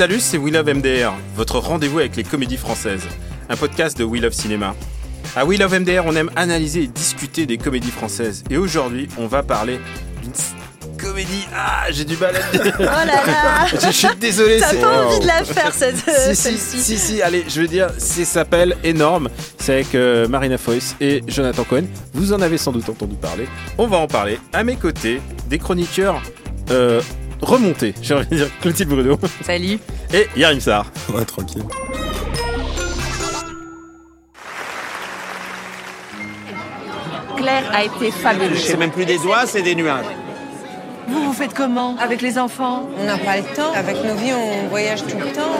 Salut, c'est We Love MDR, votre rendez-vous avec les comédies françaises, un podcast de We Love Cinéma. À We Love MDR, on aime analyser et discuter des comédies françaises. Et aujourd'hui, on va parler d'une comédie. Ah, j'ai du mal à dire. Oh là là Je suis désolé. T'as pas envie de la faire cette si, si, si, allez, je veux dire, ça s'appelle Énorme. C'est avec euh, Marina Foïs et Jonathan Cohen. Vous en avez sans doute entendu parler. On va en parler. À mes côtés, des chroniqueurs euh, remontés. J'ai envie de dire Clotilde Bruno Salut et Yarim Sarr. Ouais, tranquille. Claire a été fabuleuse. C'est même plus des doigts, c'est des nuages. Vous, vous faites comment avec les enfants? On n'a pas le temps. Avec nos vies, on voyage tout le temps.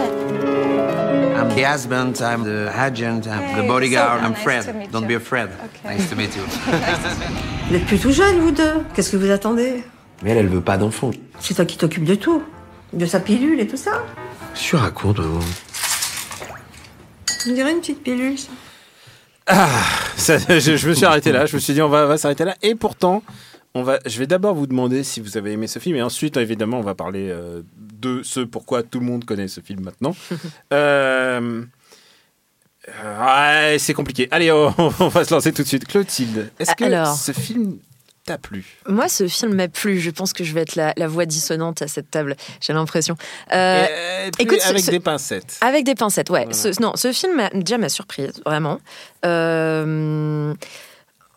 I'm the husband, I'm the agent, I'm the bodyguard, So I'm nice Fred. Don't be afraid. Okay. Nice to meet you. Vous n'êtes plus tout jeune, vous deux? Qu'est-ce que vous attendez? Mais elle, elle veut pas d'enfant. C'est toi qui t'occupes de tout. De sa pilule et tout ça. Je raconte, maman. On dirait une petite pilule, ça. Ça, je, je me suis arrêté là. Je me suis dit, on va, s'arrêter là. Et pourtant, on va, je vais d'abord vous demander si vous avez aimé ce film. Et ensuite, évidemment, on va parler euh, de ce pourquoi tout le monde connaît ce film maintenant. Euh, euh, ouais, c'est compliqué. Allez, on, on va se lancer tout de suite. Clotilde, est-ce que Alors. ce film t'a plu Moi, ce film m'a plu. Je pense que je vais être la, la voix dissonante à cette table. J'ai l'impression. Euh, Euh, écoute, avec ce- des pincettes. Avec des pincettes, ouais. Voilà. Ce- non, ce film déjà m'a surprise, vraiment. Euh,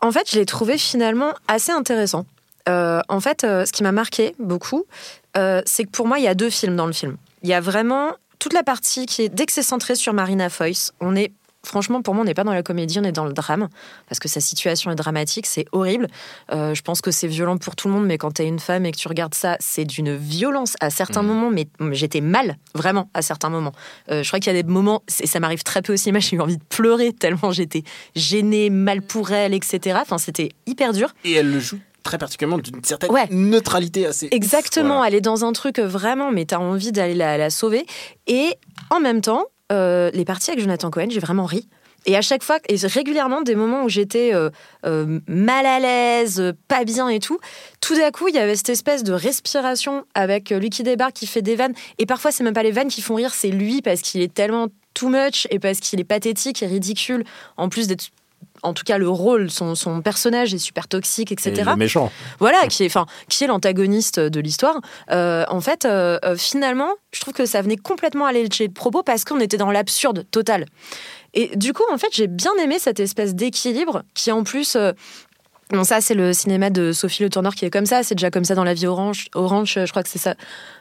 en fait, je l'ai trouvé finalement assez intéressant. Euh, en fait, euh, ce qui m'a marqué beaucoup, c'est que pour moi, il y a deux films dans le film. Il y a vraiment toute la partie qui est, dès que c'est centré sur Marina Foïs, on est, franchement, pour moi, on n'est pas dans la comédie, on est dans le drame, parce que sa situation est dramatique, c'est horrible. Euh, je pense que c'est violent pour tout le monde, mais quand tu es une femme et que tu regardes ça, c'est d'une violence à certains moments, mais j'étais mal, vraiment, à certains moments. Euh, je crois qu'il y a des moments, et ça m'arrive très peu au cinéma, j'ai eu envie de pleurer tellement j'étais gênée, mal pour elle, etc. Enfin, c'était hyper dur. Et elle le joue très particulièrement d'une certaine Ouais. neutralité assez. Exactement, Voilà. elle est dans un truc euh, vraiment, mais t'as envie d'aller la, la sauver. Et en même temps, euh, les parties avec Jonathan Cohen, j'ai vraiment ri. Et à chaque fois, et régulièrement, des moments où j'étais euh, euh, mal à l'aise, pas bien et tout, tout d'un coup, il y avait cette espèce de respiration avec euh, Lucky Débarque qui fait des vannes. Et parfois, c'est même pas les vannes qui font rire, c'est lui parce qu'il est tellement too much et parce qu'il est pathétique et ridicule, en plus d'être. En tout cas, le rôle, son, son personnage est super toxique, Et etc le méchant. voilà, qui est, enfin, qui est l'antagoniste de l'histoire. Euh, en fait, euh, euh, finalement, je trouve que ça venait complètement alléger le propos parce qu'on était dans l'absurde total. Et du coup, en fait, j'ai bien aimé cette espèce d'équilibre qui, en plus, euh, Bon, ça, c'est le cinéma de Sophie Le Tourneur qui est comme ça. C'est déjà comme ça dans La vie orange. Orange, je crois que c'est ça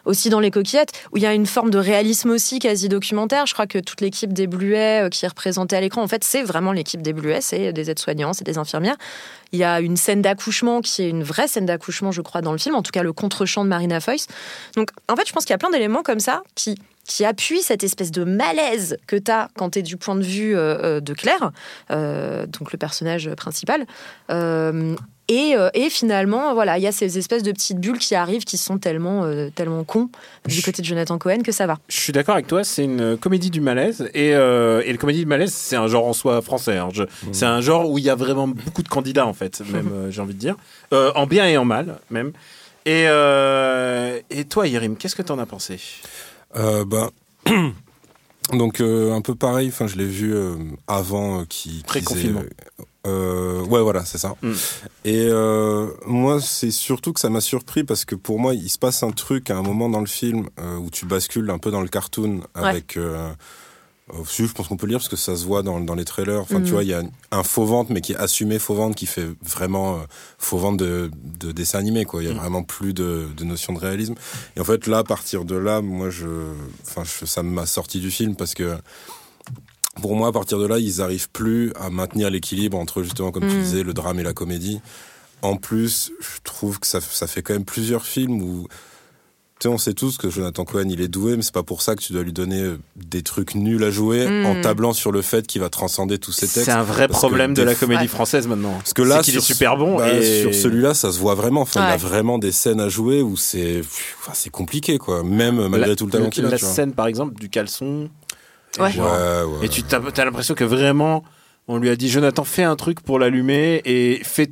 aussi dans Les Coquillettes, où il y a une forme de réalisme aussi, quasi documentaire. Je crois que toute l'équipe des Bluets euh, qui est représentée à l'écran, en fait, c'est vraiment l'équipe des Bluets. C'est des aides-soignants, c'est des infirmières. Il y a une scène d'accouchement qui est une vraie scène d'accouchement, je crois, dans le film. En tout cas, le contre-champ de Marina Foïs. Donc, en fait, je pense qu'il y a plein d'éléments comme ça qui qui appuient cette espèce de malaise que tu as quand tu es du point de vue euh, euh, de Claire, euh, donc le personnage principal. Euh, et, euh, et finalement, voilà, il y a ces espèces de petites bulles qui arrivent qui sont tellement, euh, tellement cons du côté de Jonathan Cohen que ça va. Je suis d'accord avec toi, c'est une comédie du malaise. Et, euh, et le comédie du malaise, c'est un genre en soi français. hein. Je- C'est un genre où il y a vraiment beaucoup de candidats, en fait, même, j'ai envie de dire. Euh, en bien et en mal, même. Et, euh, et toi, Yerim, qu'est-ce que t'en as pensé? Euh, bah, donc euh, un peu pareil. Enfin, je l'ai vu euh, avant euh, qui Pré-confinement. Euh, ouais, voilà, c'est ça. Mm. Et euh, moi, c'est surtout que ça m'a surpris parce que pour moi, il se passe un truc à un moment dans le film euh, où tu bascules un peu dans le cartoon avec. Euh, euh, si, je pense qu'on peut le dire parce que ça se voit dans, dans les trailers. Enfin, tu vois, il y a un faux ventre, mais qui est assumé faux ventre, qui fait vraiment euh, faux ventre de, de dessin animé. Quoi. Il y a Mhm. vraiment plus de, de notion de réalisme. Et en fait, là, à partir de là, moi, je, enfin, je, ça m'a sorti du film parce que pour moi, à partir de là, ils arrivent plus à maintenir l'équilibre entre justement, comme tu Mhm. disais, le drame et la comédie. en plus, je trouve que ça, ça fait quand même plusieurs films où tu sais, on sait tous que Jonathan Cohen, il est doué, mais c'est pas pour ça que tu dois lui donner euh, des trucs nuls à jouer Mm. en tablant sur le fait qu'il va transcender tous ses textes. C'est un vrai problème de la comédie Ouais. française maintenant. Parce que là, C'est qu'il est sur- super bon bah, et sur celui-là, ça se voit vraiment. Enfin, il a Ouais. vraiment des scènes à jouer où c'est, enfin, c'est compliqué, quoi. Même malgré La- tout le talent qu'il a. La tu vois. scène, par exemple, du caleçon. Ouais. Ouais, ouais. Et tu t'as as, l'impression que vraiment, on lui a dit Jonathan, fais un truc pour l'allumer et fait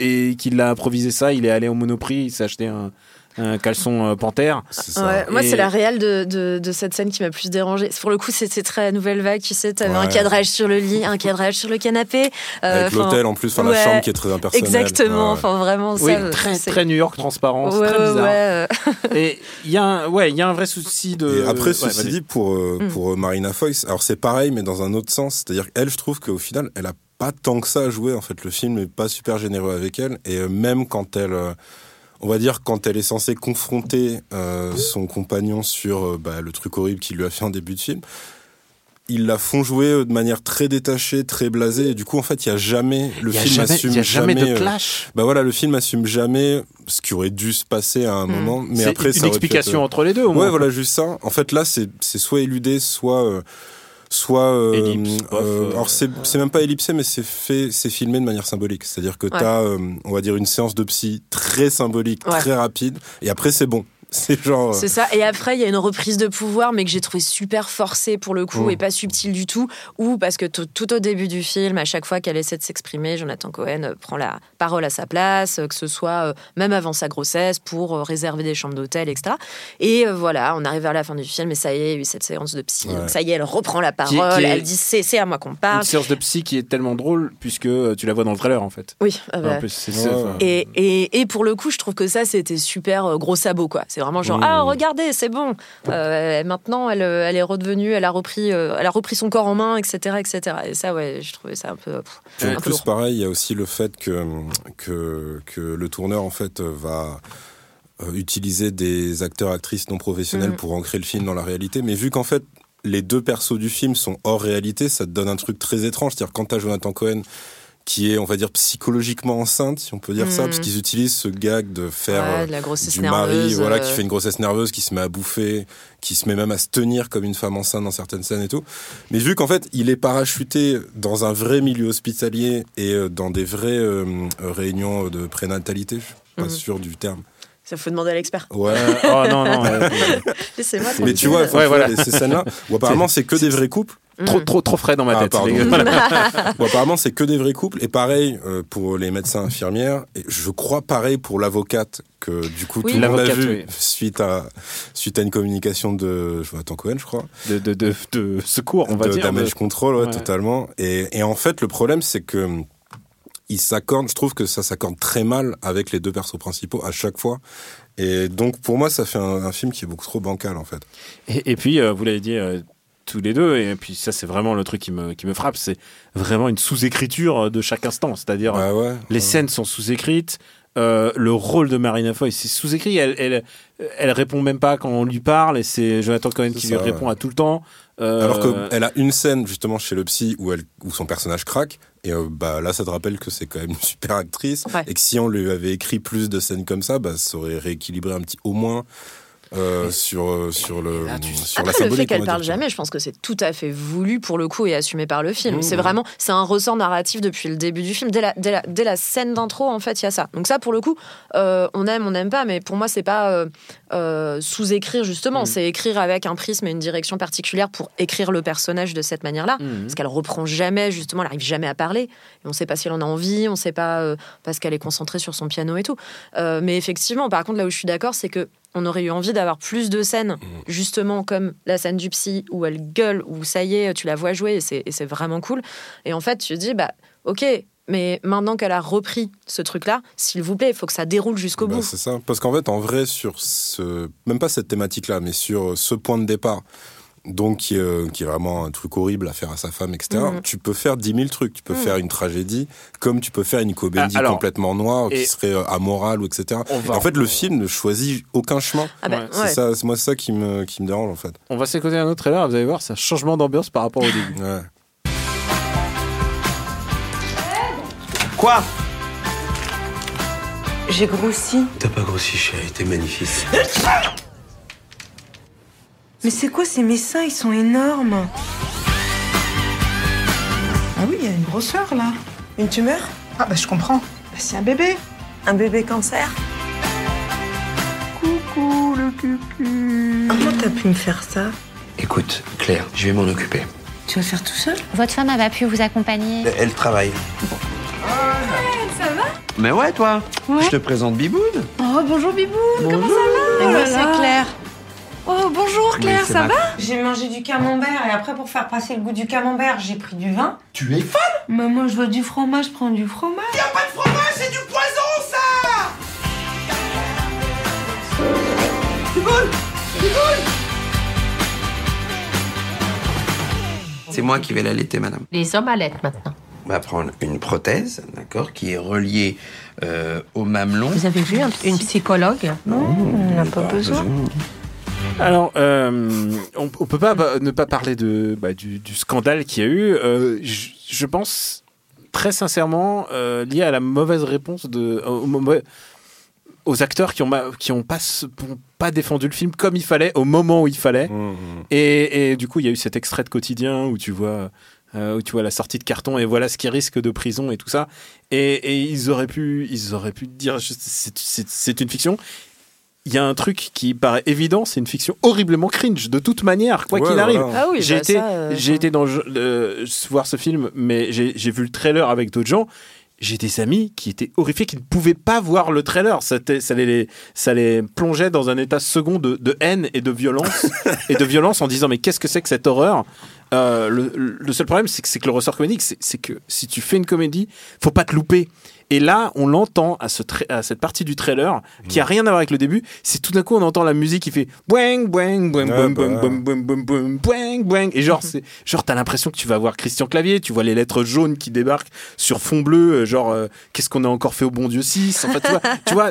et qu'il a improvisé ça. Il est allé au Monoprix, il s'est acheté un, un caleçon euh, panthère. Ouais, moi, Et- c'est la réelle de, de, de cette scène qui m'a plus dérangée. Pour le coup, c'était très nouvelle vague, tu sais. T'avais un cadrage sur le lit, un cadrage sur le canapé. euh, Avec l'hôtel en plus, ouais. la chambre qui est très impersonnelle. Exactement, Ouais. enfin vraiment Oui, ça. très, c'est- très New York transparent, c'est Ouais, très bizarre. ouais, euh, Et il y, a un- ouais, il y a un vrai souci de. Et après, ceci dit, pour, euh, Mm. pour euh, Marina Foïs, alors c'est pareil, mais dans un autre sens. C'est-à-dire qu'elle, je trouve qu'au final, elle a pas tant que ça à jouer. En fait, le film n'est pas super généreux avec elle. Et euh, même quand elle, euh, on va dire, quand elle est censée confronter euh, son compagnon sur euh, bah, le truc horrible qu'il lui a fait en début de film, ils la font jouer euh, de manière très détachée, très blasée. Et du coup, en fait, il y a jamais, le y a film jamais, assume y a jamais de euh, clash. bah voilà, le film assume jamais ce qui aurait dû se passer à un Mm. moment. Mais C'est après, ça une explication être- entre les deux, au moins. Ouais, voilà, juste ça. En fait, là, c'est c'est soit éludé, soit. euh, soit euh, Ellipse, euh, euh, alors c'est c'est même pas ellipsé mais c'est fait c'est filmé de manière symbolique c'est à dire que Ouais. t'as euh, on va dire une séance de psy très symbolique Ouais. très rapide et après c'est bon c'est genre euh, C'est ça. Et après, il y a une reprise de pouvoir, mais que j'ai trouvé super forcée pour le coup Mm. et pas subtile du tout. Ou parce que tout, au début du film, à chaque fois qu'elle essaie de s'exprimer, Jonathan Cohen euh, prend la parole à sa place, euh, que ce soit euh, même avant sa grossesse pour euh, réserver des chambres d'hôtel, etc. Et euh, voilà, on arrive vers la fin du film et ça y est, il y a eu cette séance de psy. Ouais. Donc ça y est, elle reprend la Qui- parole, qui est- elle dit c'est à moi qu'on Une parle. séance de psy qui est tellement drôle puisque euh, tu la vois dans le trailer en fait. Oui, ah bah, En plus, c'est Ouais. ça. Et, et, et pour le coup, je trouve que ça, c'était super euh, gros sabot, quoi. C'est vraiment genre, Mmh. ah, regardez, c'est bon. Euh, maintenant, elle, euh, elle est redevenue, elle a repris, euh, elle a repris son corps en main, etc., etc. Et ça, ouais, je trouvais ça un peu, pff, un peu plus, pareil, il y a aussi le fait que, que, que le tourneur, en fait, va utiliser des acteurs, actrices non professionnels Mhm. pour ancrer le film dans la réalité. Mais vu qu'en fait, les deux persos du film sont hors réalité, ça te donne un truc très étrange. C'est-à-dire, quand t'as Jonathan Cohen, qui est, on va dire, psychologiquement enceinte, si on peut dire ça, Mhm. parce qu'ils utilisent ce gag de faire Ouais, euh, de la grossesse du nerveuse. mari, voilà, euh, qui fait une grossesse nerveuse, qui se met à bouffer, qui se met même à se tenir comme une femme enceinte dans certaines scènes et tout. Mais vu qu'en fait, il est parachuté dans un vrai milieu hospitalier et euh, dans des vraies euh, euh, réunions de prénatalité, je suis pas Mhm. sûr du terme. Ça faut demander à l'expert. Ouais. oh non, non. ouais. Laissez-moi Mais tu vois, Ouais, voilà. ces scènes-là, où apparemment c'est que des vrais couples. Mm. trop, trop, trop frais dans ma Ah, tête. gars. Voilà. Bon, apparemment c'est que des vrais couples. Et pareil euh, pour les médecins infirmières. Et je crois pareil pour l'avocate que du coup Oui. tout le monde a vu oui. suite à suite à une communication de Jonathan Cohen, je crois. De, de, de, de secours, on va de dire. damage de- control, ouais, Ouais. totalement. Et, et en fait, le problème, c'est que hum, il s'accorde, je trouve que ça s'accorde très mal avec les deux persos principaux à chaque fois. Et donc, pour moi, ça fait un, un film qui est beaucoup trop bancal, en fait. Et, et puis, euh, vous l'avez dit euh, tous les deux, et puis ça, c'est vraiment le truc qui me, qui me frappe, c'est vraiment une sous-écriture euh, de chaque instant. C'est-à-dire, Bah ouais. les ouais. scènes sont sous-écrites. euh, le rôle de Marina Foy, c'est sous-écrit. Elle, elle, elle répond même pas quand on lui parle, et c'est Jonathan Cohen qui ça, lui répond à tout le temps. Euh, Alors qu'elle a une scène, justement, chez le psy où, elle, où son personnage craque. Et euh, bah, là, ça te rappelle que c'est quand même une super actrice. Ouais. Et que si on lui avait écrit plus de scènes comme ça, bah, ça aurait rééquilibré un petit, au moins, euh, sur, euh, sur, le, là, tu- sur la Après, le fait qu'elle parle jamais, je pense que c'est tout à fait voulu pour le coup et assumé par le film. Mmh. C'est vraiment, c'est un ressort narratif depuis le début du film. Dès la, dès la, dès la scène d'intro, en fait, il y a ça. Donc ça, pour le coup, euh, on aime, on n'aime pas, mais pour moi, c'est pas euh, sous-écrire justement. Mmh. C'est écrire avec un prisme et une direction particulière pour écrire le personnage de cette manière-là. Mhm. Parce qu'elle reprend jamais, justement, elle arrive jamais à parler. Et on sait pas si elle en a envie, on sait pas parce qu'elle est concentrée sur son piano et tout. Mais effectivement, par contre, là où je suis d'accord, c'est que on aurait eu envie d'avoir plus de scènes, justement comme la scène du psy où elle gueule, où ça y est, tu la vois jouer et c'est et c'est vraiment cool. Et en fait, tu te dis, bah, ok, mais maintenant qu'elle a repris ce truc-là, s'il vous plaît, il faut que ça déroule jusqu'au Bah, bout. c'est ça. Parce qu'en fait, en vrai, sur ce. Même pas cette thématique-là, mais sur ce point de départ, donc qui est, euh, qui est vraiment un truc horrible à faire à sa femme, etc., Mhm. tu peux faire 10 000 trucs. Tu peux Mhm. faire une tragédie, comme tu peux faire une comédie Ah, alors, complètement noire, qui serait euh, amorale, ou etc. En fait, le film ne choisit aucun chemin. Ah ouais. C'est ça, c'est moi ça qui me, qui me dérange, en fait. On va s'écouter un autre trailer, vous allez voir, c'est un changement d'ambiance par rapport au début. Ouais. Quoi? J'ai grossi. T'as pas grossi, chérie, t'es magnifique. Mais c'est quoi ces mes seins Ils sont énormes. Ah oui, il y a une grosseur là. Une tumeur? Ah bah je comprends. Bah, c'est un bébé. Un bébé cancer? Coucou le cucu. Comment t'as pu me faire ça? Écoute, Claire, je vais m'en occuper. Tu vas faire tout seul? Votre femme, elle va pu vous accompagner Elle travaille. Ça va? Mais ouais, toi Je te présente Biboun. Oh, bonjour Biboun, comment ça va? Et moi, c'est Claire. Oh, bonjour Claire, c'est ça ma- va J'ai mangé du camembert et après, pour faire passer le goût du camembert, j'ai pris du vin. Tu es folle? Maman, je veux du fromage, je prends du fromage. pas de fromage, c'est du poison, ça C'est moi qui vais l'allaiter, madame. Les hommes allaitent maintenant. On va prendre une prothèse, d'accord, qui est reliée euh, au mamelon. Vous avez vu un- une psychologue? On n'a pas besoin. Alors, euh, on, on peut pas bah, ne pas parler de, bah, du, du scandale qu'il y a eu. Euh, je, je pense très sincèrement euh, lié à la mauvaise réponse de, aux acteurs qui ont, qui ont pas, se- ont pas défendu le film comme il fallait au moment où il fallait. Mmh, mmh. Et, et du coup, il y a eu cet extrait de quotidien où tu vois. où tu vois la sortie de carton et voilà ce qui risque de prison et tout ça et, et ils auraient pu ils auraient pu dire c'est une fiction il y a un truc qui paraît évident, c'est une fiction horriblement cringe de toute manière, quoi Ouais, qu'il arrive. voilà. Ah oui, j'ai bah été, ça, euh, j'ai été dans le- le- voir ce film, mais j'ai vu le trailer avec d'autres gens. J'ai des amis qui étaient horrifiés, qui ne pouvaient pas voir le trailer. Ça, les, ça les plongeait dans un état second de, de haine et de violence, et de violence en disant mais qu'est-ce que c'est que cette horreur? Euh, le, le seul problème, c'est que, que le ressort comédique, c'est que si tu fais une comédie, faut pas te louper. Et là, on l'entend à, ce à cette partie du trailer qui a rien à voir avec le début. C'est tout d'un coup, on entend la musique qui fait boing, boing, boing, boing, bah. boing, boing, boing, boing, boing, boing, boing. Et genre, c'est, genre, t'as l'impression que tu vas voir Christian Clavier, tu vois les lettres jaunes qui débarquent sur fond bleu, euh, genre, euh, qu'est-ce qu'on a encore fait au bon Dieu 6 En fait, tu vois, tu vois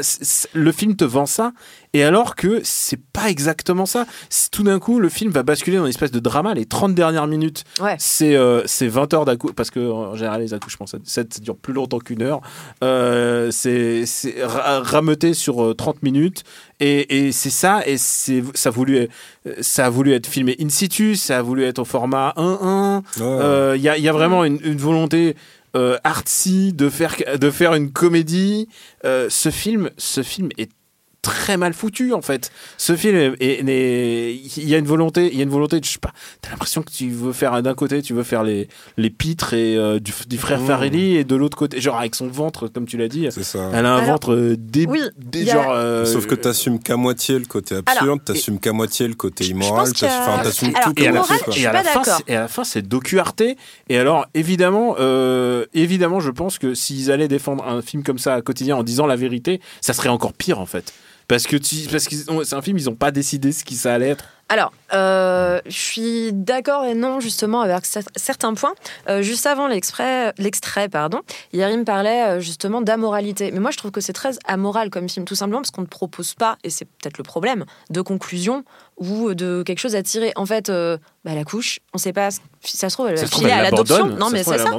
le film te vend ça. Et alors que c'est pas exactement ça. Tout d'un coup, le film va basculer dans une espèce de drama. Les 30 dernières minutes, Ouais. c'est euh, c'est 20 heures d'accouchement, parce que en général, les accouchements, ça, ça, ça dure plus longtemps qu'une heure. Euh, c'est c'est ra- rameuté sur euh, 30 minutes. Et, et c'est ça, et c'est ça, a voulu, euh, ça a voulu être filmé in situ, ça a voulu être au format 1-1. Il Ouais. y, a, y a vraiment une, une volonté euh, artsy de faire, de faire une comédie. Euh, ce, film, ce film est très mal foutu en fait. Ce film il y a une volonté, il y a une volonté. de- Je sais pas. T'as l'impression que tu veux faire d'un côté, tu veux faire les les pitres et euh, du, du frère Mmh. Farelli et de l'autre côté, genre avec son ventre comme tu l'as dit. C'est ça. Elle a un Alors, ventre euh, dé, oui, a- genre. euh, Sauf que t'assumes qu'à moitié le côté absurde, t'assumes qu'à moitié le côté immoral, t'assumes enfin, t'assumes Alors, tout et à, qu'à la fin, et à la fin, c'est- et à la fin, c'est docu Arte. Et alors, évidemment, euh, évidemment, je pense que s'ils allaient défendre un film comme ça à quotidien en disant la vérité, ça serait encore pire en fait. Parce que tu- parce que c'est un film, ils n'ont pas décidé ce qui ça allait être. Alors, euh, je suis d'accord et non justement avec cer- certains points. Euh, juste avant l'extrait, l'extrait, pardon, Yerim parlait euh, justement d'amoralité. Mais moi, je trouve que c'est très amoral comme film, tout simplement parce qu'on ne propose pas, et c'est peut-être le problème, de conclusion ou de quelque chose à tirer. En fait, euh, bah, la couche, on ne sait pas si ça se trouve, elle va filer à l'adoption. Non, mais c'est ça.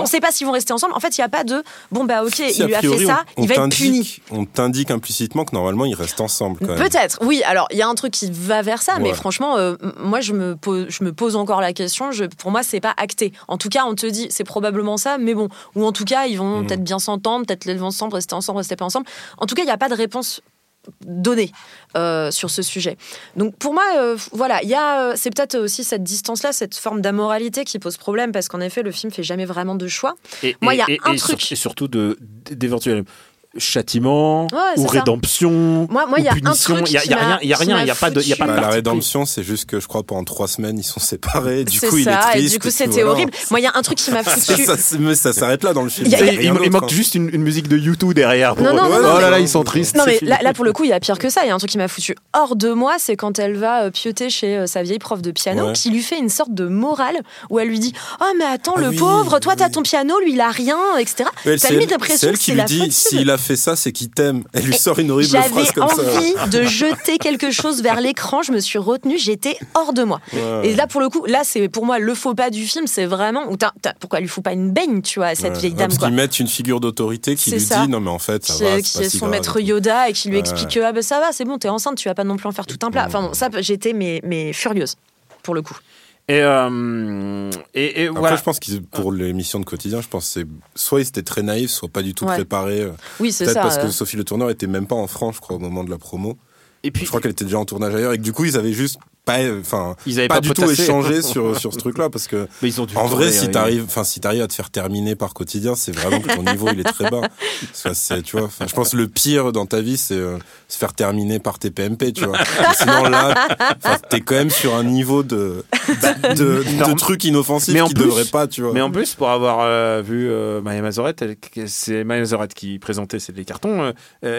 on ne sait pas s'ils vont rester ensemble. En fait, il n'y a pas de bon, bah ok, Si, il a lui a fait ça, on- il va être puni. On t'indique implicitement que normalement ils restent ensemble. Peut-être, oui. Alors, il y a un truc qui va vers ça, mais. Franchement, euh, moi, je me, pose, je me pose encore la question. Je, pour moi, c'est pas acté. En tout cas, on te dit, c'est probablement ça, mais bon. Ou en tout cas, ils vont Mm. peut-être bien s'entendre, peut-être les ensemble, rester ensemble, rester pas ensemble. En tout cas, il n'y a pas de réponse donnée euh, sur ce sujet. Donc, pour moi, euh, voilà, il y a, euh, c'est peut-être aussi cette distance-là, cette forme d'amoralité qui pose problème, parce qu'en effet, le film fait jamais vraiment de choix. Et, Moi, il y a et- un et sur- truc. et surtout de d'éventuels châtiments Ouais, ou ça. rédemption Moi- moi, ou il y a un punition. truc Il y a, y rien, il y a rien, il y a pas de, il y a pas de Bah, la rédemption, c'est juste que je crois pendant trois semaines ils sont séparés. Du C'est coup, il est ça, triste. et du coup, c'était horrible. Moi, il y a un truc qui m'a foutu. ça, mais ça s'arrête là dans le film. Il y a- pris. y a Il, manque hein. juste une, une musique de YouTube derrière. Pour... Non, non, non, oh non, là mais- là, ils sont tristes. Non mais là, là, pour le coup il y a pire que ça. Il y a un truc qui m'a foutu hors de moi, c'est quand elle va euh, pioter chez euh, sa vieille prof de piano, qui lui fait une sorte de morale où elle lui dit oh mais attends Ah le pauvre, toi t'as ton piano, lui il a rien, etc. T'as c'est limite elle- l'impression que qui c'est lui la fait ça, c'est qu'il t'aime. Elle lui sort une horrible J'avais phrase comme ça. envie de jeter quelque chose vers l'écran, je me suis retenue, j'étais hors de moi. Ouais. Et là, pour le coup, là, c'est pour moi le faux pas du film, c'est vraiment. où pourquoi elle lui fout pas une baigne, tu vois, à cette Ouais. vieille Ouais, dame, parce qu'ils mettent une figure d'autorité qui lui ça. dit non mais en fait ça qui, va, est- qui est si son grave. maître Yoda et qui lui explique que ah ben ça va, c'est bon, t'es enceinte, tu vas pas non plus en faire tout un plat. Enfin bon, ça, j'étais mais, mais furieuse, pour le coup. Et, euh, et, et Après, voilà. je pense que pour l'émission de quotidien, je pense que c'est soit ils étaient très naïfs, soit pas du tout Ouais. préparés. euh, Oui, c'est Peut-être ça. parce que. Sophie Le Tourneur était même pas en France, je crois, au moment de la promo. Et puis, je crois qu'elle était déjà en tournage ailleurs et que du coup, ils avaient juste pas, enfin, pas, pas du tout échangé sur, sur ce truc-là parce que, Mais ils ont dû en vrai, si oui. t'arrives, enfin, si t'arrives à te faire terminer par quotidien, c'est vraiment que ton niveau, il est très bas. C'est, tu vois, je pense que le pire dans ta vie, c'est euh, se faire terminer par tes PMP, tu vois. Et sinon, là, t'es quand même sur un niveau de, de, de, trucs inoffensifs Mais en qui plus- devraient pas, tu vois. Mais en plus, pour avoir euh, vu euh, Maya Mazorette, c'est Maya Mazorette qui présentait ces les cartons,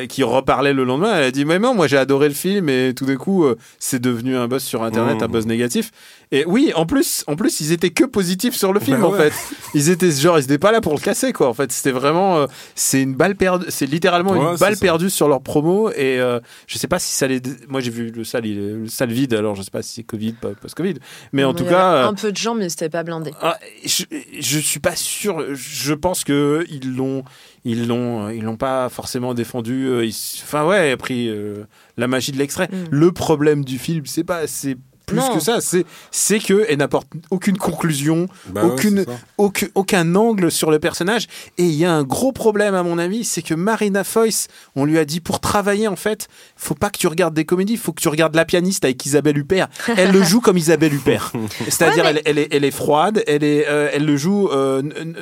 qui reparlait le lendemain. Elle a dit Mais non, moi j'ai adoré le film et tout d'un coup, euh, c'est devenu un buzz sur Internet, Mmh. un buzz négatif. Et oui, en plus, en plus, ils étaient que positifs sur le film Bah en ouais. fait. Ils étaient genre, ils étaient pas là pour le casser quoi. En fait, c'était vraiment, euh, c'est une balle perdue, c'est littéralement Ouais, une balle ça. perdue sur leur promo. Et euh, je sais pas si ça les, moi j'ai vu le salle, le salle vide. Alors je sais pas si c'est Covid, pas post-Covid. Mais en Il tout y avait cas, euh, Un peu de gens, mais c'était pas blindé. ah, je, je suis pas sûr. Je pense que ils l'ont, ils l'ont, ils l'ont pas forcément défendu. euh, ils- Enfin ouais, pris euh, la magie de l'extrait. Mm. Le problème du film, c'est pas, c'est plus Non. que ça. C'est, c'est que elle n'apporte aucune conclusion, Bah aucune, aucun, aucun angle sur le personnage. Et il y a un gros problème à mon avis, c'est que Marina Foïs, on lui a dit pour travailler en fait, faut pas que tu regardes des comédies, faut que tu regardes La pianiste avec Isabelle Huppert. Elle le joue comme Isabelle Huppert. C'est-à-dire, Ouais, mais- elle, elle est, elle est froide, elle, est, euh, elle le joue euh, euh.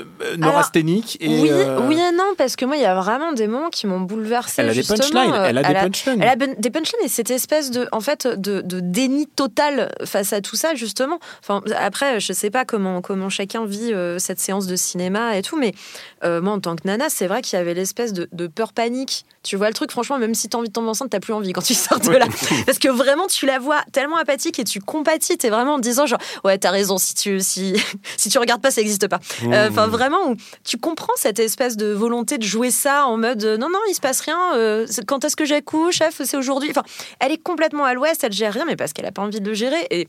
Et, oui, euh, oui et non, parce que moi, il y a vraiment des moments qui m'ont bouleversée. Elle a des punchlines, elle a des punchlines. Elle a ben- des punchlines et cette espèce de, en fait, de, de déni total face à tout ça, justement. Enfin, après, je sais pas comment, comment chacun vit euh, cette séance de cinéma et tout, mais euh, moi, en tant que nana, c'est vrai qu'il y avait l'espèce de, de peur panique. Tu vois le truc, franchement, même si t'as envie de tomber enceinte, t'as plus envie quand tu sors de là. Parce que vraiment, tu la vois tellement apathique et tu compatis, t'es vraiment en disant, genre, ouais, t'as raison, si tu, si, si tu regardes pas, ça n'existe pas. Euh, Enfin, vraiment, tu comprends cette espèce de volonté de jouer ça en mode non, non, il se passe rien. quand est-ce que j'accouche, chef C'est aujourd'hui. Enfin, elle est complètement à l'ouest, elle gère rien, mais parce qu'elle a pas envie de le gérer. Et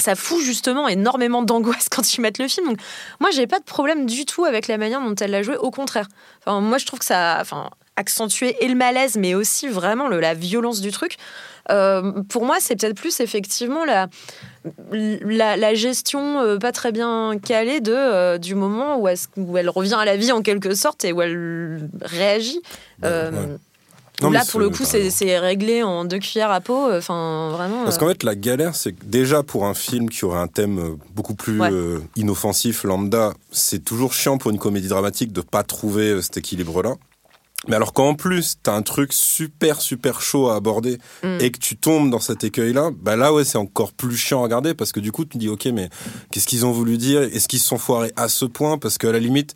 ça fout justement énormément d'angoisse quand ils mettent le film. Donc, moi, j'ai pas de problème du tout avec la manière dont elle l'a joué. Au contraire. Enfin, moi, je trouve que ça a enfin, accentué et le malaise, mais aussi vraiment le- la violence du truc. Euh, pour moi, c'est peut-être plus effectivement la, la, la gestion euh, pas très bien calée de, euh, du moment où, elle revient à la vie en quelque sorte et où elle réagit. Ouais. Non, là, pour le coup, c'est réglé en deux cuillères à peau. Enfin, vraiment. Parce euh, qu'en fait, la galère, c'est que déjà pour un film qui aurait un thème euh, beaucoup plus Ouais. euh, inoffensif, lambda, c'est toujours chiant pour une comédie dramatique de pas trouver euh, cet équilibre-là. Mais alors qu'en plus, t'as un truc super, super chaud à aborder Mm. et que tu tombes dans cet écueil-là, bah là, ouais, c'est encore plus chiant à regarder parce que du coup, tu te dis, ok, mais qu'est-ce qu'ils ont voulu dire? Est-ce qu'ils se sont foirés à ce point? Parce qu'à la limite,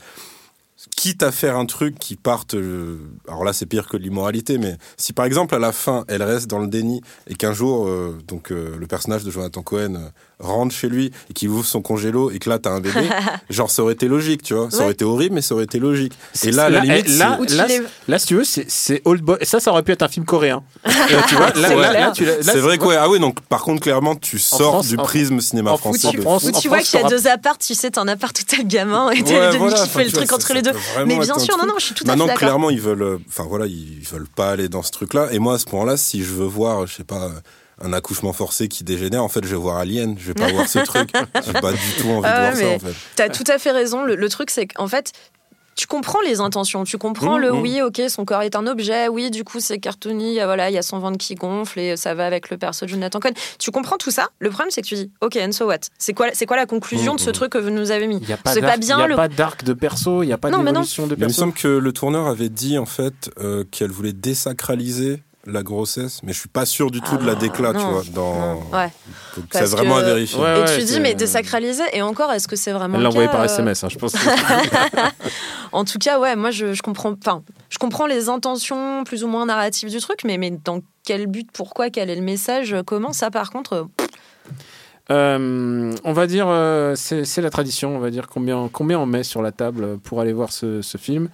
quitte à faire un truc qui parte, euh, alors là c'est pire que l'immoralité, mais si par exemple à la fin elle reste dans le déni et qu'un jour euh, donc euh, le personnage de Jonathan Cohen rentre chez lui et qu'il ouvre son congélo et que là t'as un bébé, genre ça aurait été logique, tu vois, ça aurait été horrible mais ça aurait été logique. Et là à la limite, eh, là, là, là, si tu veux, c'est- c'est Old Boy. Ça, ça aurait pu être un film coréen. Tu vois, là, C'est là, clair. là, tu l'as- là, c'est vrai que ouais, ah oui donc par contre clairement tu sors France, du en- prisme cinéma en français. Où tu vois qu'il y a deux apparts, tu sais, t'en appart où t'as le gamin et t'as Ouais, le demi voilà, qui enfin, fait le truc entre les deux. Mais bien sûr, non, non, je suis tout à fait Maintenant, d'accord. clairement, ils veulent, euh, enfin voilà, ils veulent pas aller dans ce truc-là. Et moi, à ce moment-là, si je veux voir, je sais pas, un accouchement forcé qui dégénère, en fait, je vais voir Alien. Je vais pas voir ce truc. J'ai pas du tout envie Ah de voir ça, mais en fait. T'as tout à fait raison. Le, le truc, c'est qu'en fait, tu comprends les intentions. Tu comprends Mmh, le mmh. oui, ok, son corps est un objet. Oui, du coup, c'est cartoony. ah, Voilà, il y a son ventre qui gonfle et ça va avec le perso de Jonathan Cohen. Tu comprends tout ça? Le problème, c'est que tu dis, ok, and so what? C'est quoi, c'est quoi la conclusion Mmh, de ce mmh. truc que vous nous avez mis? Il n'y a pas C'est d'arc- pas bien il y a le. pas d'arc de perso, il n'y a pas d'évolution de Mais il me perso. semble que le tourneur avait dit, en fait, euh, qu'elle voulait désacraliser la grossesse, mais je suis pas sûr du tout Ah de la déclat, tu non. vois. Dans... Ouais. Donc, c'est vraiment que- à vérifier. Ouais, et tu dis, mais désacraliser. Et encore, est-ce que c'est vraiment. Elle le l'a envoyé par euh, SMS, hein, je pense. En tout cas, ouais, moi, je, je comprends. Enfin, je comprends les intentions plus ou moins narratives du truc, mais, mais dans quel but, pourquoi, quel est le message, comment ça, par contre. euh, Euh, on va dire, euh, c'est c'est la tradition, on va dire combien, combien on met sur la table pour aller voir ce, ce film.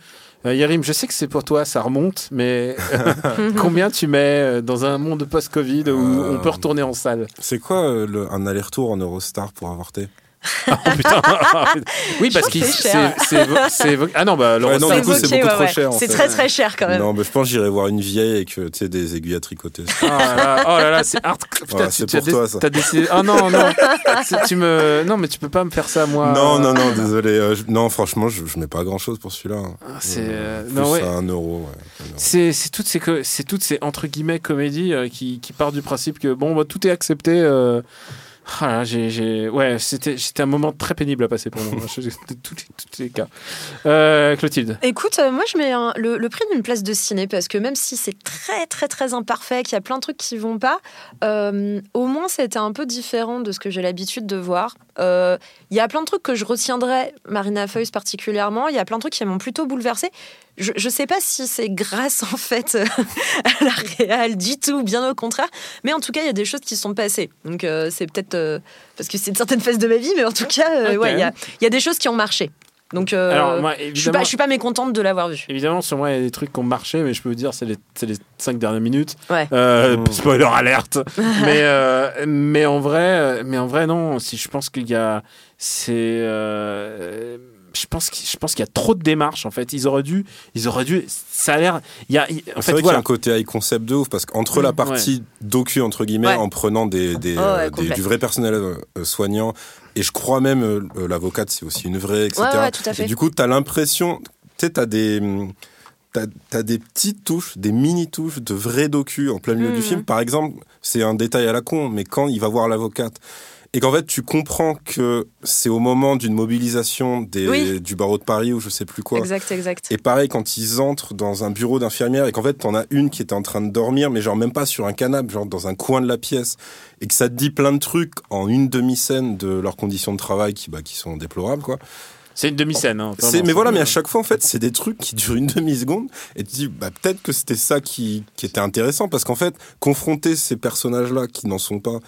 Euh, Yerim, je sais que c'est pour toi, ça remonte, mais combien tu mets euh, dans un monde post-Covid où Euh, on peut retourner en salle? C'est quoi euh, le- un aller-retour en Eurostar pour avorter Oh, putain. Oui, parce que C'est Ah non, bah alors Ouais, non, C'est du coup, c'est évoqué, beaucoup ouais, trop ouais. cher, C'est très très cher quand même. Non, mais je pense que j'irai voir une vieille avec tu sais, des aiguilles à tricoter. Oh là là, oh là là, c'est hard. Putain, c'est tu as pour toi, ça. t'as décidé. Oh non, non. Tu me... Non, mais tu peux pas me faire ça, moi. Non, non, non, désolé. euh, je- Non, franchement, je, je mets pas grand-chose pour celui-là. hein. c'est, Euh, euh, non, ouais. à un euro. C'est c'est toutes ces co- c'est toutes ces entre guillemets comédies euh, qui qui partent du principe que bon bah, tout est accepté. Ah là, j'ai j'ai ouais c'était c'était un moment très pénible à passer pour moi. Je- tous les, tous les cas. Euh, Clotilde. Écoute, euh, moi je mets un- le, le prix d'une place de ciné parce que même si c'est très très très imparfait, qu'il y a plein de trucs qui vont pas, euh, au moins c'était un peu différent de ce que j'ai l'habitude de voir. Euh, Il y a plein de trucs que je retiendrai, Marina Foïs particulièrement. Il y a plein de trucs qui m'ont plutôt bouleversée. Je, je sais pas si c'est grâce en fait à la réal du tout, bien au contraire. Mais en tout cas, il y a des choses qui sont passées. Donc euh, c'est peut-être euh, parce que c'est une certaine phase de ma vie, mais en tout cas, euh, ouais, il y a, il y a des choses qui ont marché. Donc euh, Alors moi je suis pas, je suis pas mécontente de l'avoir vu. évidemment sur moi il y a des trucs qui ont marché mais je peux vous dire c'est les c'est les cinq dernières minutes. Ouais. Euh. Spoiler alerte. mais euh, mais en vrai euh, mais en vrai non si je pense qu'il y a c'est euh, je pense qu'il je pense qu'il y a trop de démarches en fait ils auraient dû ils auraient dû ça a l'air il y a il- en C'est fait vrai qu'il y a un côté high concept de ouf parce qu'entre Mm, la partie docu entre guillemets Ouais. en prenant des, des, Oh, ouais, euh, des- du vrai personnel euh, euh, soignant et je crois même euh, l'avocate c'est aussi une vraie etc. Ouais, ouais, tout à fait. Et du coup t'as l'impression tu sais t'as des T'as as des petites touches, des mini touches de vrai docu en plein milieu du film. Par exemple, c'est un détail à la con, mais quand il va voir l'avocate et qu'en fait tu comprends que c'est au moment d'une mobilisation des, Oui. du barreau de Paris ou je sais plus quoi. Exact, exact. Et pareil, quand ils entrent dans un bureau d'infirmière et qu'en fait, t'en as une qui était en train de dormir, mais genre même pas sur un canapé, genre dans un coin de la pièce, et que ça te dit plein de trucs en une demi-scène de leurs conditions de travail qui, bah, qui sont déplorables, quoi. c'est une demi-scène hein, mais voilà, mais à chaque fois, en fait, c'est des trucs qui durent une demi-seconde, et tu te dis, bah, peut-être que c'était ça qui, qui était intéressant, parce qu'en fait, confronter ces personnages-là qui n'en sont pas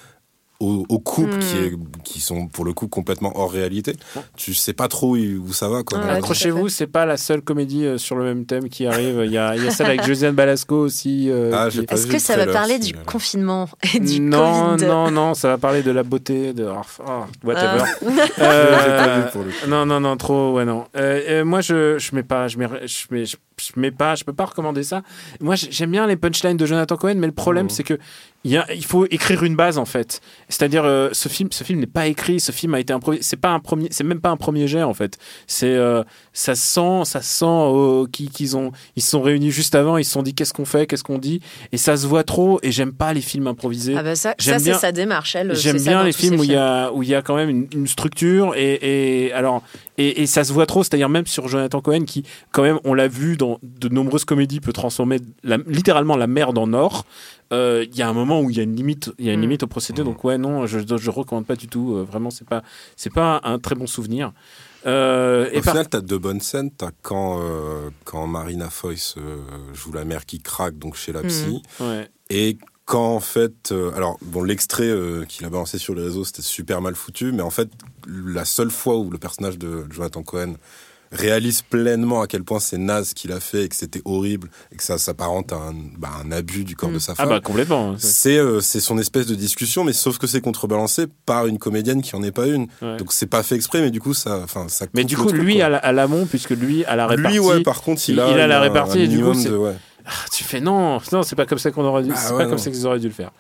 au, au couple Hmm. qui, est, qui sont pour le coup complètement hors réalité, tu sais pas trop où, où ça va, à Accrochez-vous, c'est pas la seule comédie euh, sur le même thème qui arrive. Il y a, il y a celle avec Josiane Balasco aussi. euh, Ah, qui- Est-ce que ça va parler du alors. confinement et du non, Covid non, non, ça va parler de la beauté, de ah, ah, whatever. Ah. Euh, non, non, non, trop, ouais, non. Euh, euh, moi, je, je mets pas, je mets, je mets, je, je mets pas, je peux pas recommander ça. Moi, j'aime bien les punchlines de Jonathan Cohen, mais le problème, Mhm. c'est que il, y a, il faut écrire une base en fait. C'est-à-dire, euh, ce film, ce film n'est pas écrit, ce film a été improvisé. C'est pas un premier, c'est même pas un premier jet en fait. C'est, euh, ça sent, ça sent euh, qu'ils ont, ils se sont réunis juste avant, ils se sont dit qu'est-ce qu'on fait, qu'est-ce qu'on dit, et ça se voit trop. Et j'aime pas les films improvisés. Ah bah ça, J'aime ça c'est bien- sa démarche. Elle, J'aime c'est ça bien les films où il y a où il y a quand même une, une structure et, et alors et, et ça se voit trop, c'est-à-dire même sur Jonathan Cohen qui quand même on l'a vu dans de nombreuses comédies peut transformer la- littéralement la merde en or. Euh, Il y a un moment où il y a une limite, il y a une Mm. limite au procédé. Donc ouais non, je je recommande pas du tout. Euh, vraiment c'est pas c'est pas un très bon souvenir. Euh, et Au par- final, t'as deux bonnes scènes. T'as quand, euh, quand Marina Foïs euh, joue la mère qui craque donc chez la psy. ouais. Et quand, en fait. euh, alors, bon, l'extrait euh, qu'il a balancé sur les réseaux, c'était super mal foutu. Mais en fait, la seule fois où le personnage de Jonathan Cohen réalise pleinement à quel point c'est naze qu'il a fait et que c'était horrible et que ça s'apparente à un, bah, un abus du corps Mm. de sa Ah femme. bah complètement. C'est euh, c'est son espèce de discussion, mais sauf que c'est contrebalancé par une comédienne qui en est pas une. Ouais. Donc c'est pas fait exprès, mais du coup ça, enfin ça. Mais du coup, truc, lui quoi. à la- à l'amont, puisque lui à la répartie, Lui, ouais, par contre, il, il- a, il a la un répartie, et du coup, de- ouais. Ah, tu fais non, non, c'est pas comme ça qu'on aurait dû, Ah c'est ouais, pas non. comme ça qu'ils auraient dû le faire.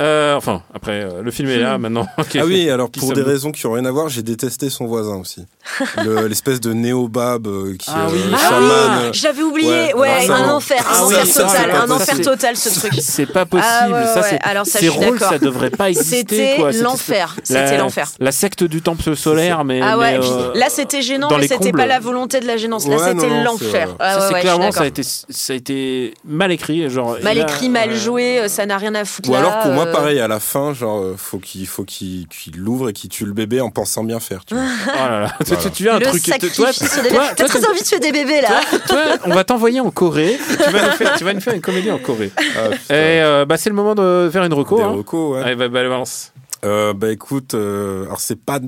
Euh, enfin, après, euh, le film est là maintenant. Ah oui, alors pour des raisons qui ont rien à voir, j'ai détesté son voisin aussi. Le- L'espèce de néobab euh, qui Ah est oui. Ah oui, j'avais oublié. Ouais, un enfer, Ah un enfer total, un enfer possible. total ce truc. C'est pas possible. Ah ouais, ça, ouais, c'est, alors ça, ces je suis rôles, d'accord. ça devrait pas exister. C'était l'enfer. C'était l'enfer. La secte du temple solaire, mais. Ah ouais, mais, euh, là c'était gênant, mais c'était pas la volonté de la gênance. Là c'était l'enfer. c'est- Ah clairement, ça a, été, ça a été mal écrit. Genre, Mal écrit, mal joué, ça n'a rien à foutre Ou alors pour moi euh, pareil à la fin, genre euh, faut qu'il faut qu'il qu'il l'ouvre et qu'il tue le bébé en pensant bien faire. Tu vois. Oh là là. Toi, Voilà. tu, tu viens un Le truc. toi, sur des toi, bébés. T'as toi, très envie de tuer des bébés là. toi, on va t'envoyer en Corée. Tu vas, nous faire, tu vas nous faire une comédie en Corée. Ah. Et euh, bah, c'est le moment de faire une reco. Des hein. ouais. Allez, bah, bah, balance. Euh, bah écoute, euh, alors c'est pas,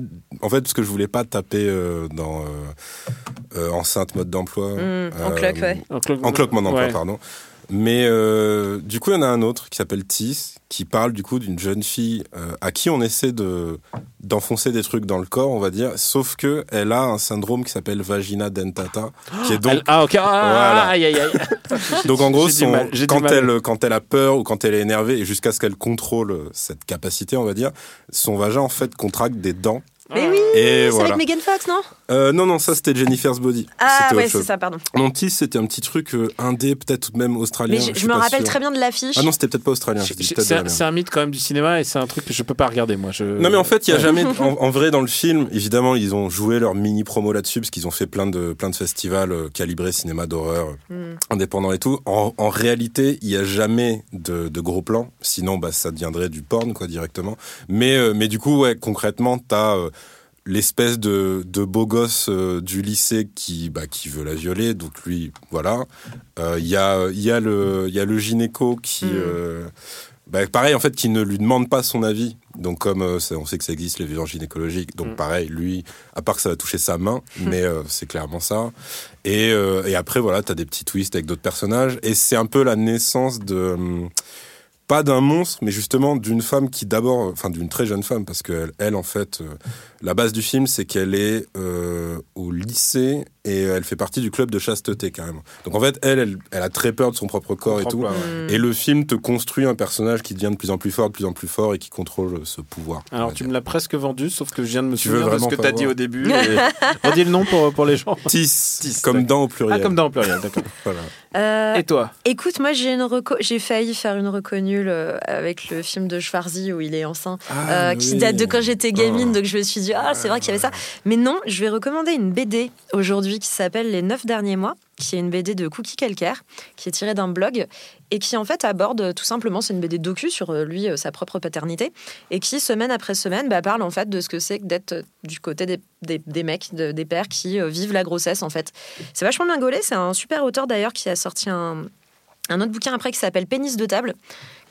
en fait, parce que je voulais pas taper euh, dans euh, euh, enceinte mode d'emploi. Mm, en cloque, ouais. En cloque, En cloque mode d'emploi, Ouais. pardon. Mais euh, du coup, il y en a un autre qui s'appelle Tis, qui parle du coup d'une jeune fille euh, à qui on essaie de d'enfoncer des trucs dans le corps, on va dire, sauf que elle a un syndrome qui s'appelle vagina dentata, qui est donc Elle- ah, ok. Ah, Voilà. Aïe, aïe, aïe. donc en gros, son- mal, quand elle quand elle a peur ou quand elle est énervée et jusqu'à ce qu'elle contrôle euh, cette capacité, on va dire, son vagin en fait contracte des dents. Mais oui, Et c'est voilà. avec Megan Fox, non? Euh, non non, ça c'était Jennifer's Body. Ah ouais, c'est ça, pardon. Mon Tis, c'était un petit truc euh, indé, peut-être ou même australien. Mais je, me rappelle sûr. très bien de l'affiche. Ah non, c'était peut-être pas australien. de C'est un, mythe quand même du cinéma et c'est un truc que je peux pas regarder moi. Je... Non mais en fait, il y a Ouais. jamais en, en vrai dans le film, évidemment, ils ont joué leur mini promo là-dessus parce qu'ils ont fait plein de plein de festivals euh, calibrés cinéma d'horreur Mm. indépendants et tout. En, en réalité, il y a jamais de, de gros plans, sinon bah ça deviendrait du porn quoi directement. Mais euh, mais du coup, ouais, concrètement, t'as euh, l'espèce de, de beau gosse euh, du lycée qui bah, qui veut la violer. Donc lui voilà. Euh, il y a y a le y a le gynéco qui Mm. euh, bah, pareil en fait qui ne lui demande pas son avis. Donc comme euh, on sait que ça existe les violences gynécologiques. Donc Mm. pareil lui à part que ça va toucher sa main mais euh, c'est clairement ça. Et euh, et après voilà t'as des petits twists avec d'autres personnages. Et c'est un peu la naissance de hum, pas d'un monstre, mais justement d'une femme qui d'abord, enfin d'une très jeune femme, parce qu'elle, elle, en fait, euh, la base du film, c'est qu'elle est euh, au lycée et elle fait partie du club de chasteté carrément. Donc en fait, elle, elle, elle a très peur de son propre corps et tout. Trempe pas, ouais. Et le film te construit un personnage qui devient de plus en plus fort, de plus en plus fort et qui contrôle ce pouvoir. on Alors tu me l'as presque vendu, sauf que je viens de me Tu veux souvenir de ce vraiment que pas t'as dit au début. et- Redis le nom pour, pour les gens. Tis, Tis, comme dans au pluriel. Ah, comme dans le pluriel, d'accord. Voilà. Euh, Et toi Écoute, moi j'ai une reco- j'ai failli faire une reconnue avec le film de Schwarzy où il est enceint, Ah, euh, qui date de quand j'étais gamine, Oh. donc je me suis dit ah c'est vrai qu'il y avait ça. Mais non, je vais recommander une BD aujourd'hui qui s'appelle Les neuf derniers mois, qui est une BD de Cookie Calcaire, qui est tirée d'un blog et qui en fait aborde tout simplement, c'est une BD docu sur euh, lui, euh, sa propre paternité, et qui semaine après semaine bah, parle en fait de ce que c'est d'être euh, du côté des, des, mecs, de- des pères qui euh, vivent la grossesse en fait. C'est vachement bien c'est un super auteur d'ailleurs qui a sorti un, un autre bouquin après qui s'appelle Pénis de table,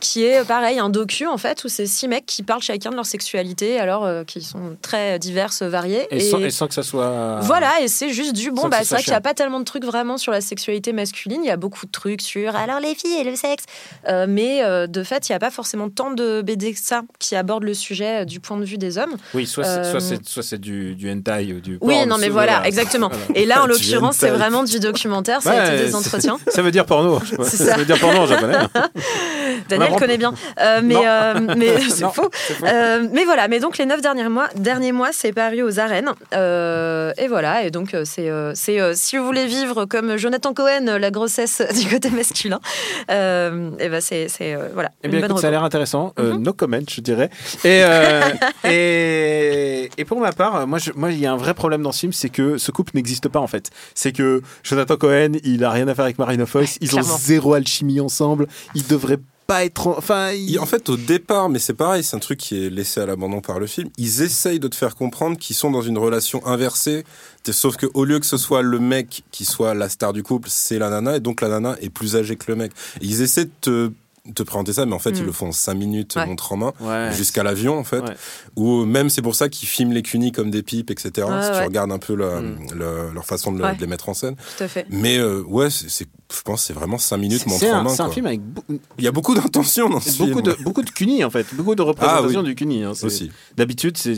qui est euh, pareil, un docu en fait, où c'est six mecs qui parlent chacun de leur sexualité, alors euh, qui sont très diverses, variées. et, sans, et sans que ça soit. Voilà, et c'est juste du bon, bah, ce c'est vrai qu'il n'y a pas tellement de trucs vraiment sur la sexualité masculine. Il y a beaucoup de trucs sur alors les filles et le sexe. Euh, mais euh, de fait, il n'y a pas forcément tant de BD que ça qui abordent le sujet du point de vue des hommes. Oui, soit c'est, du, du hentai ou du. Oui, porn, non, mais voilà, exactement. Voilà. Et là, en l'occurrence, c'est vraiment du documentaire, ça a été des entretiens. Ça veut dire porno. ça. ça. veut dire porno en japonais. Daniel connaît bien. Euh, mais euh, mais c'est faux. Euh, mais voilà, mais donc les neuf derniers mois, derniers mois, c'est paru aux arènes. Et voilà, et donc c'est, c'est si vous voulez vivre comme Jonathan Cohen, la grossesse du côté masculin, et ben c'est, c'est voilà. Eh une bien, bonne écoute, ça a l'air intéressant. Mhm. No comment, je dirais. Et, et, et pour ma part, moi, je- moi, il y a un vrai problème dans ce film, c'est que ce couple n'existe pas en fait. C'est que Jonathan Cohen, il a rien à faire avec Marina Foïs. Ils ont zéro alchimie ensemble. Ils devraient pas être. en- Enfin, fait, au départ, mais c'est pareil, c'est un truc qui est laissé à l'abandon par le film. Ils essayent de te faire comprendre qu'ils sont dans une relation inversée. Sauf que au lieu que ce soit le mec qui soit la star du couple, c'est la nana, et donc la nana est plus âgée que le mec. Et ils essaient de te, te présenter ça, mais en fait, Mm. ils le font en 5 minutes, Ouais. montre en main, Ouais. jusqu'à l'avion, en fait. Ouais. Ou même, c'est pour ça qu'ils filment les cunis comme des pipes, etc. Ouais, si tu regardes un peu la- Mm. le- leur façon de, le- Ouais. de les mettre en scène. Tout à fait. Mais euh, ouais, c'est, c'est- je pense que c'est vraiment 5 minutes, montre c'est en un, main. c'est un quoi. film avec Il y a beaucoup d'intentions dans ce film. beaucoup de beaucoup de cunis en fait, beaucoup de représentation Ah oui. du cuni. hein. Aussi. D'habitude, c'est,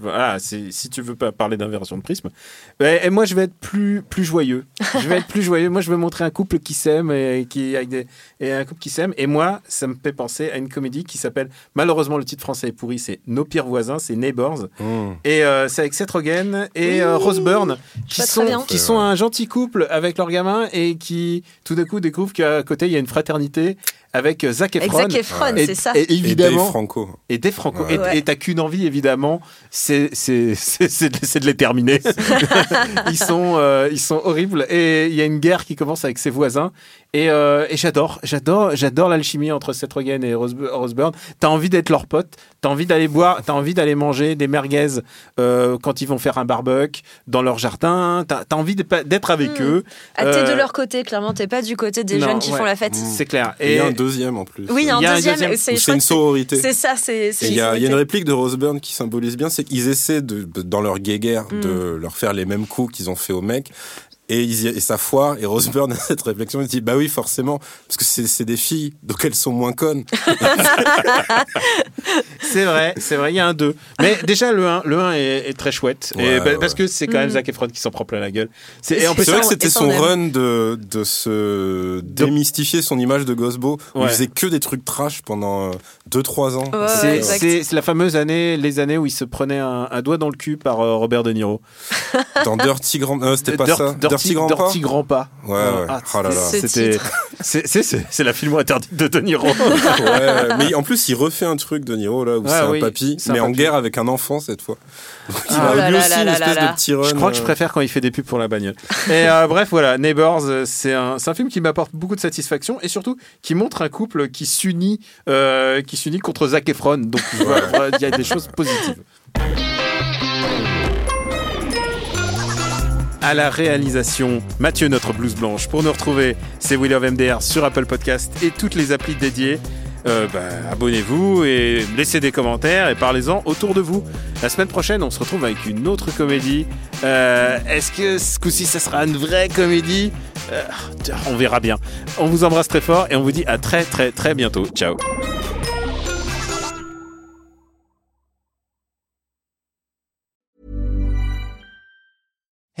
voilà, si tu veux pas parler d'inversion de prisme. Ouais, Et moi, je vais être plus, plus joyeux. Je vais être plus joyeux. Moi, je vais montrer un couple qui s'aime et qui avec des, et un couple qui s'aime. Et moi, ça me fait penser à une comédie qui s'appelle, malheureusement, le titre français est pourri, c'est Nos pires voisins, c'est Neighbors. Mm. Et euh, c'est avec Seth Rogen et Oui. euh, Rose Byrne qui sont, qui sont un gentil couple avec leur gamin et qui, tout d'un coup, découvrent qu'à côté, il y a une fraternité avec euh, Zac Avec Efron. Zac Efron, Et- c'est ça. Et Et Dave évidemment, Franco. et des franco. Ouais. Et- Ouais. T'as qu'une envie, évidemment, c'est de, les terminer. ils sont euh, ils sont horribles et il y a une guerre qui commence avec ses voisins. Et, euh, et j'adore, j'adore, j'adore l'alchimie entre Seth Rogen et Rose, Rose Byrne. T'as envie d'être leur pote, t'as envie d'aller boire, t'as envie d'aller manger des merguez euh, quand ils vont faire un barbecue dans leur jardin. T'as as envie d'être avec Mm. eux. Ah, t'es de leur côté, clairement. T'es pas du côté des non, jeunes qui ouais. font la fête. C'est clair. Et Et, deuxième en plus. Oui, il y a un deuxième. deuxième. c'est une sororité. C'est ça, c'est. il y, y a une réplique de Rose Byrne qui symbolise bien, c'est qu'ils essaient de, dans leur guéguerre Mm. de leur faire les mêmes coups qu'ils ont fait au mec. Et, ils et ça foire, et Rose Byrne a cette réflexion, il dit, bah oui, forcément, parce que c'est c'est des filles, donc elles sont moins connes. C'est vrai, c'est vrai, il y a un 2. Mais déjà, le 1, le 1 est, est très chouette. et bah, ouais. Parce que c'est quand même Mhm. Zac Efron qui s'en prend plein la gueule. C'est, vrai que c'était son run de, de se démystifier son image de Gosbo, où Ouais. il faisait que des trucs trash pendant 2-3 ans. Ouais, c'est, la fameuse année, les années où il se prenait un, un doigt dans le cul par euh, Robert De Niro. Dans Dirty Grand... euh, c'était pas Dirt- ça Dirty, Grand Dirty Grand Pas. Ouais, ouais. Ah, Oh là là. Ce C'était, titre. c'est, la film interdite de De Niro. ouais, mais en plus, il refait un truc de Niro, là, où Ouais, c'est oui, un papy, c'est un mais en guerre avec un enfant cette fois. Donc, il a là lui là aussi là une là espèce là de petit run. Je crois que je euh, préfère quand il fait des pubs pour la bagnole. Et euh, bref, voilà, Neighbors, euh, c'est un, film qui m'apporte beaucoup de satisfaction et surtout qui montre un couple qui s'unit, euh, qui s'unit contre Zac Efron. Donc il y a des choses positives. À la réalisation, Mathieu, notre blouse blanche. Pour nous retrouver, c'est Will of MDR sur Apple Podcast et toutes les applis dédiées. Euh, bah, abonnez-vous et laissez des commentaires et parlez-en autour de vous. La semaine prochaine, on se retrouve avec une autre comédie. Euh, Est-ce que ce coup-ci, ça sera une vraie comédie? Euh, On verra bien. On vous embrasse très fort et on vous dit à très très très bientôt. Ciao.